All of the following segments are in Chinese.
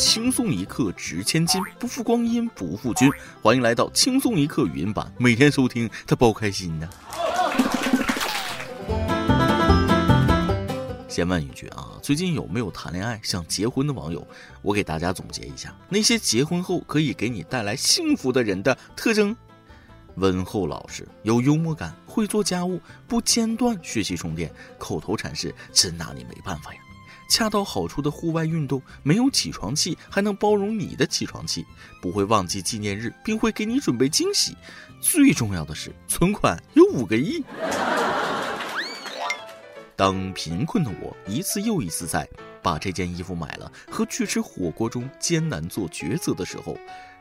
轻松一刻值千金，不负光阴不负君。欢迎来到轻松一刻语音版，每天收听，他包开心呢。先问一句啊，最近有没有谈恋爱想结婚的网友？我给大家总结一下那些结婚后可以给你带来幸福的人的特征：温厚老实，有幽默感，会做家务，不间断学习充电，口头禅是真拿你没办法呀。恰到好处的户外运动，没有起床气还能包容你的起床气，不会忘记纪念日，并会给你准备惊喜。最重要的是，存款有五个亿。当贫困的我一次又一次在把这件衣服买了和去吃火锅中艰难做抉择的时候，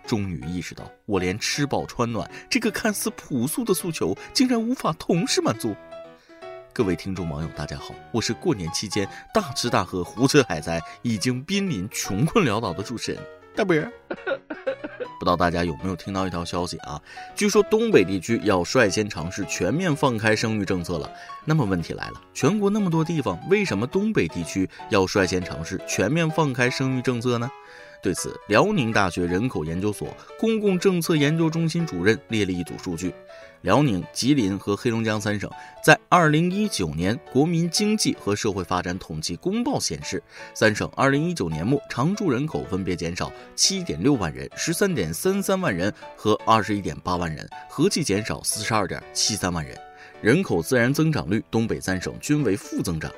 终于意识到，我连吃饱穿暖这个看似朴素的诉求，竟然无法同时满足。各位听众网友，大家好，我是过年期间大吃大喝、胡吃海塞，已经濒临穷困潦倒的主持人大波。不知道大家有没有听到一条消息啊？据说东北地区要率先尝试全面放开生育政策了。那么问题来了，全国那么多地方，为什么东北地区要率先尝试全面放开生育政策呢？对此，辽宁大学人口研究所公共政策研究中心主任列了一组数据。辽宁、吉林和黑龙江三省在二零一九年国民经济和社会发展统计公报显示，三省二零一九年末常住人口分别减少七点六万人、十三点三三万人和二十一点八万人，合计减少四十二点七三万人。人口自然增长率，东北三省均为负增长。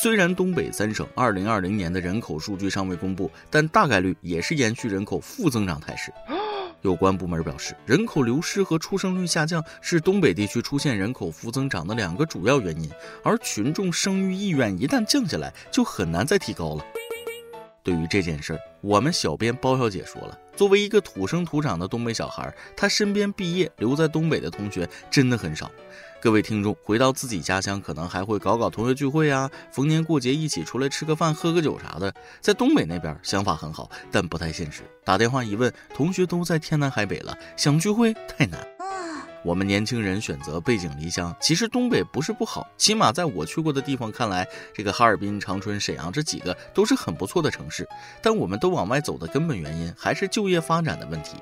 虽然东北三省二零二零年的人口数据尚未公布，但大概率也是延续人口负增长态势。有关部门表示，人口流失和出生率下降是东北地区出现人口负增长的两个主要原因，而群众生育意愿一旦降下来，就很难再提高了。对于这件事儿，我们小编包小姐说了，作为一个土生土长的东北小孩，她身边毕业留在东北的同学真的很少。各位听众回到自己家乡，可能还会搞搞同学聚会啊，逢年过节一起出来吃个饭、喝个酒啥的。在东北那边想法很好，但不太现实。打电话一问，同学都在天南海北了，想聚会太难。我们年轻人选择背井离乡，其实东北不是不好，起码在我去过的地方看来，这个哈尔滨、长春、沈阳这几个都是很不错的城市。但我们都往外走的根本原因还是就业发展的问题。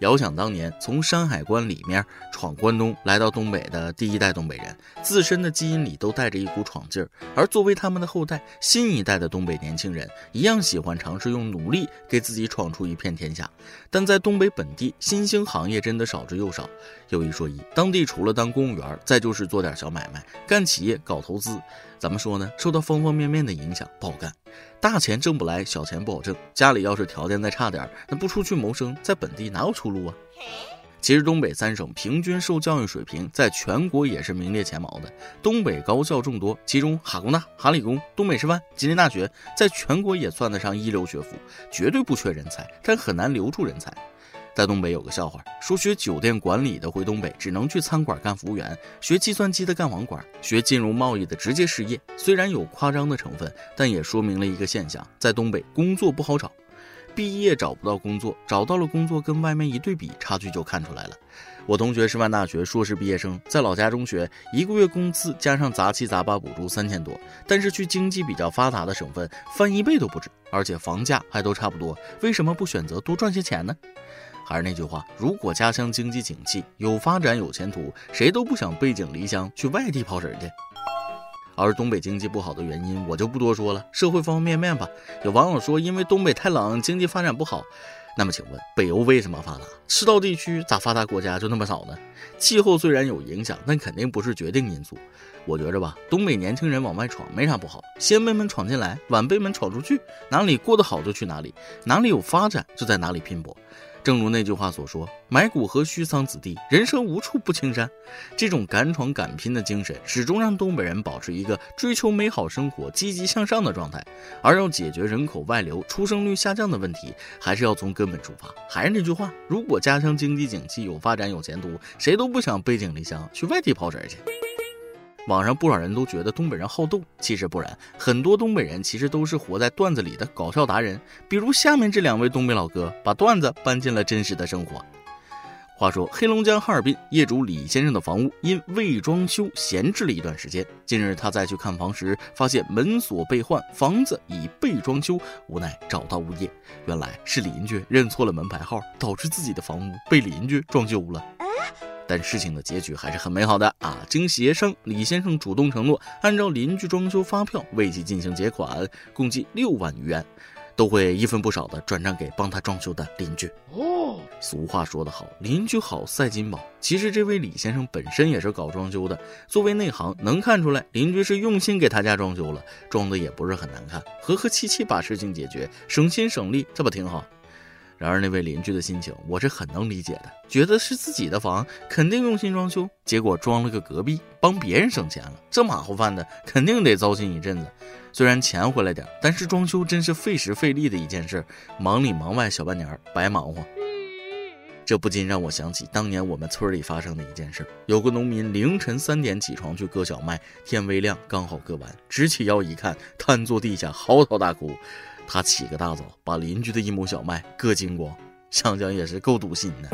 遥想当年，从山海关里面闯关东来到东北的第一代东北人，自身的基因里都带着一股闯劲儿。而作为他们的后代，新一代的东北年轻人一样喜欢尝试用努力给自己闯出一片天下。但在东北本地，新兴行业真的少之又少。有一说一，当地除了当公务员，再就是做点小买卖、干企业、搞投资。怎么说呢？受到方方面面的影响，不好干。大钱挣不来，小钱不好挣。家里要是条件再差点，那不出去谋生，在本地哪有出路啊？其实东北三省平均受教育水平在全国也是名列前茅的。东北高校众多，其中哈工大、哈理工、东北师范、吉林大学在全国也算得上一流学府，绝对不缺人才，但很难留住人才。在东北有个笑话，说学酒店管理的回东北只能去餐馆干服务员，学计算机的干网管，学金融贸易的直接失业。虽然有夸张的成分，但也说明了一个现象：在东北工作不好找，毕业找不到工作，找到了工作跟外面一对比，差距就看出来了。我同学师范大学硕士毕业生，在老家中学，一个月工资加上杂七杂八补助三千多，但是去经济比较发达的省份翻一倍都不止，而且房价还都差不多，为什么不选择多赚些钱呢？还是那句话，如果家乡经济景气、有发展、有前途，谁都不想背井离乡去外地跑神去。而东北经济不好的原因，我就不多说了，社会方方面面吧。有网友说，因为东北太冷，经济发展不好。那么请问，北欧为什么发达？赤道地区咋发达国家就那么少呢？气候虽然有影响，但肯定不是决定因素。我觉着吧，东北年轻人往外闯没啥不好，先辈们闯进来，晚辈们闯出去，哪里过得好就去哪里，哪里有发展就在哪里拼搏。正如那句话所说：“埋骨何须桑梓地，人生无处不青山。”这种敢闯敢拼的精神，始终让东北人保持一个追求美好生活、积极向上的状态。而要解决人口外流、出生率下降的问题，还是要从根本出发。还是那句话，如果家乡经济景气有发展、有前途，谁都不想背井离乡去外地跑神去。网上不少人都觉得东北人好斗，其实不然，很多东北人其实都是活在段子里的搞笑达人。比如下面这两位东北老哥，把段子搬进了真实的生活。话说，黑龙江哈尔滨业主李先生的房屋因未装修闲置了一段时间。近日，他再去看房时，发现门锁被换，房子已被装修，无奈找到物业，原来是邻居认错了门牌号，导致自己的房屋被邻居装修了。但事情的结局还是很美好的啊！经协商，李先生主动承诺按照邻居装修发票为其进行结款，共计六万余元，都会一分不少的转账给帮他装修的邻居。哦，俗话说得好，邻居好赛金宝。其实这位李先生本身也是搞装修的，作为内行能看出来邻居是用心给他家装修了，装的也不是很难看，和和气气把事情解决，省心省力，这不挺好？然而那位邻居的心情我是很能理解的，觉得是自己的房，肯定用心装修，结果装了个隔壁，帮别人省钱了，这马虎饭的肯定得糟心一阵子。虽然钱回来点，但是装修真是费时费力的一件事，忙里忙外小半年白忙活。这不禁让我想起当年我们村里发生的一件事：有个农民凌晨三点起床去割小麦，天微亮刚好割完，直起腰一看，瘫坐地下嚎啕大哭。他起个大早，把邻居的一亩小麦割精光，想想也是够堵心的。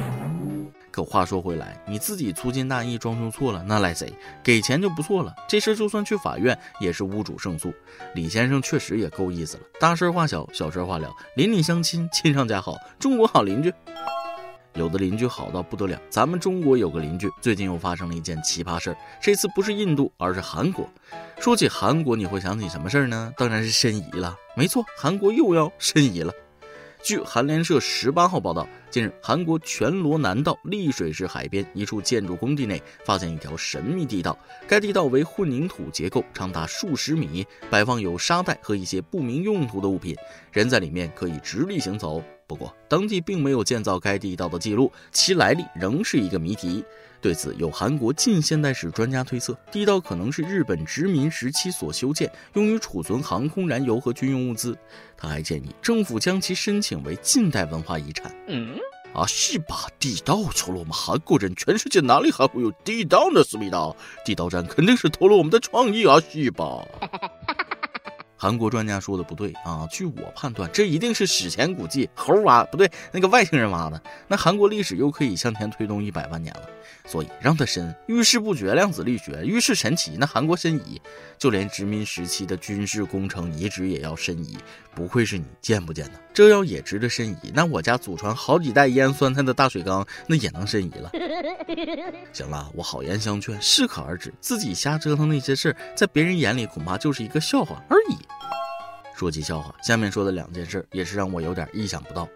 可话说回来，你自己粗心大意装修错了，那赖谁？给钱就不错了。这事就算去法院，也是屋主胜诉。李先生确实也够意思了，大事化小，小事化了，邻里相亲，亲上加好，中国好邻居。有的邻居好到不得了，咱们中国有个邻居，最近又发生了一件奇葩事儿。这次不是印度，而是韩国。说起韩国，你会想起什么事儿呢？当然是申遗了。没错，韩国又要申遗了。据韩联社十八号报道，近日，韩国全罗南道丽水市海边一处建筑工地内发现一条神秘地道，该地道为混凝土结构，长达数十米，摆放有沙袋和一些不明用途的物品，人在里面可以直立行走。不过，当地并没有建造该地道的记录，其来历仍是一个谜题。对此，有韩国近现代史专家推测，地道可能是日本殖民时期所修建，用于储存航空燃油和军用物资。他还建议政府将其申请为近代文化遗产。嗯，啊，是吧？地道除了我们韩国人，全世界哪里还会有地道呢？思密达，地道战肯定是偷了我们的创意啊，是吧？韩国专家说的不对啊！据我判断，这一定是史前古迹，猴挖不对，那个外星人挖的。那韩国历史又可以向前推动一百万年了，所以让他申，遇事不决，量子力学，遇事神奇。那韩国申遗，就连殖民时期的军事工程遗址也要申遗，不愧是你，见不见的？这要也值得申遗，那我家祖传好几代腌酸菜的大水缸，那也能申遗了。行了，我好言相劝，适可而止，自己瞎折腾那些事儿，在别人眼里恐怕就是一个笑话而已。说起笑话，下面说的两件事也是让我有点意想不到。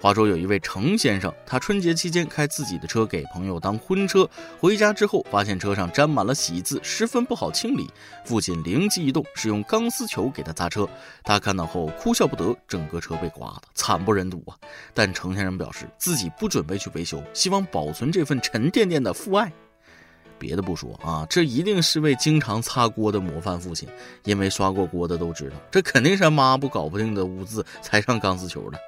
话说有一位程先生，他春节期间开自己的车给朋友当婚车，回家之后发现车上沾满了喜字，十分不好清理。父亲灵机一动，使用钢丝球给他擦车。他看到后哭笑不得，整个车被刮得惨不忍睹啊！但程先生表示自己不准备去维修，希望保存这份沉甸甸的父爱。别的不说啊，这一定是位经常擦锅的模范父亲，因为刷过锅的都知道，这肯定是抹布搞不定的污渍才上钢丝球的。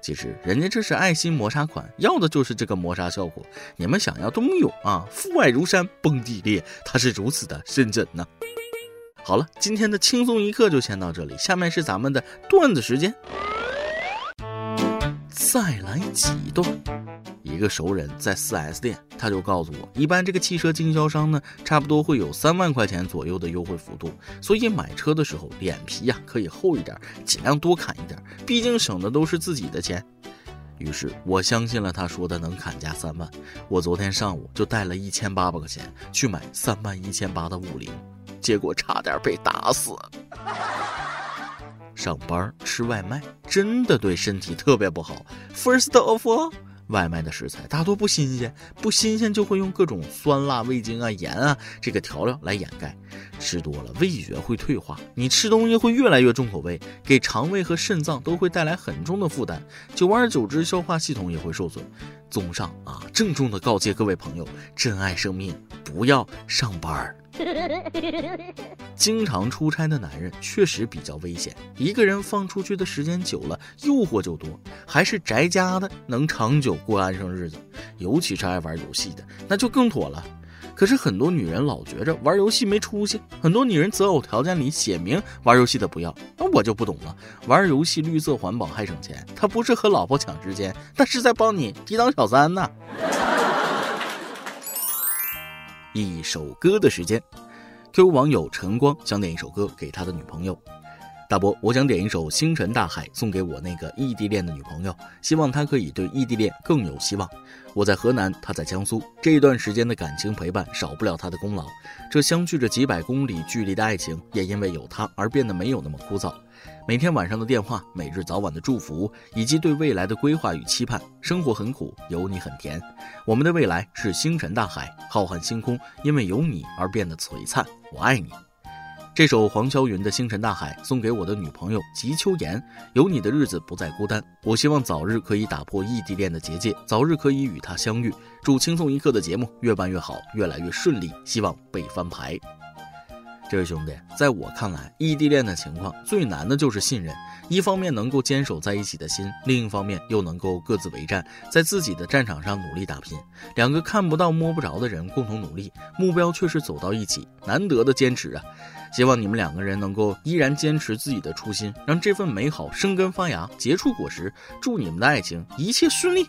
其实人家这是爱心磨砂款，要的就是这个磨砂效果。你们想要都没有啊！父爱如山，崩地裂，他是如此的深沉呢。好了，今天的轻松一刻就先到这里，下面是咱们的段子时间，再来几段。一个熟人在 4S 店，他就告诉我，一般这个汽车经销商呢，差不多会有三万块钱左右的优惠幅度，所以买车的时候脸皮呀可以厚一点，尽量多砍一点，毕竟省的都是自己的钱。于是我相信了他说的能砍价三万，我昨天上午就带了一千八百块钱去买三万一千八的五菱，结果差点被打死。上班吃外卖真的对身体特别不好，First of all。外卖的食材大多不新鲜，不新鲜就会用各种酸辣、味精啊、盐啊这个调料来掩盖，吃多了味觉会退化，你吃东西会越来越重口味，给肠胃和肾脏都会带来很重的负担，久而久之消化系统也会受损。综上啊，郑重的告诫各位朋友，珍爱生命，不要上班儿。经常出差的男人确实比较危险。一个人放出去的时间久了，诱惑就多。还是宅家的能长久过安生日子，尤其是爱玩游戏的，那就更妥了。可是很多女人老觉着玩游戏没出息，很多女人择偶条件里写明玩游戏的不要，那我就不懂了。玩游戏绿色环保还省钱，他不是和老婆抢时间，那是在帮你抵挡小三呢。一首歌的时间。Q 网友晨光想点一首歌给他的女朋友。大伯，我想点一首《星辰大海》送给我那个异地恋的女朋友，希望她可以对异地恋更有希望。我在河南，她在江苏，这一段时间的感情陪伴少不了她的功劳。这相距着几百公里距离的爱情，也因为有她而变得没有那么枯燥。每天晚上的电话，每日早晚的祝福，以及对未来的规划与期盼。生活很苦，有你很甜。我们的未来是星辰大海，浩瀚星空，因为有你而变得璀璨。我爱你。这首黄霄云的《星辰大海》送给我的女朋友吉秋妍。有你的日子不再孤单。我希望早日可以打破异地恋的结界，早日可以与他相遇。祝轻松一刻的节目越办越好，越来越顺利。希望被翻牌。这位兄弟，在我看来，异地恋的情况最难的就是信任。一方面能够坚守在一起的心，另一方面又能够各自为战，在自己的战场上努力打拼。两个看不到摸不着的人共同努力，目标却是走到一起，难得的坚持啊！希望你们两个人能够依然坚持自己的初心，让这份美好生根发芽，结出果实。祝你们的爱情一切顺利。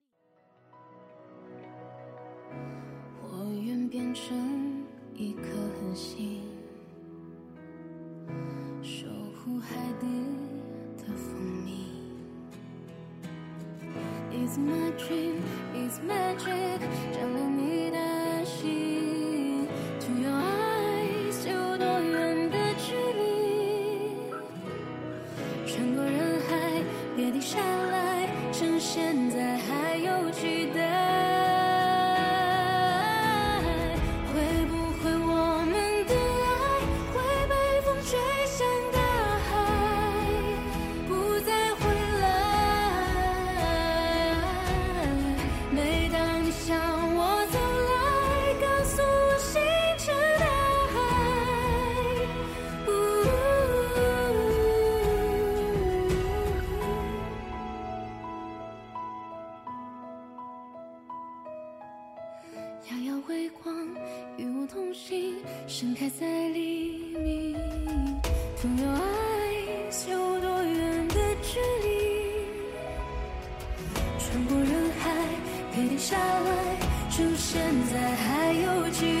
别盛开在黎明总有爱有多远的距离？穿过人海，别停下来，趁现在还有期待。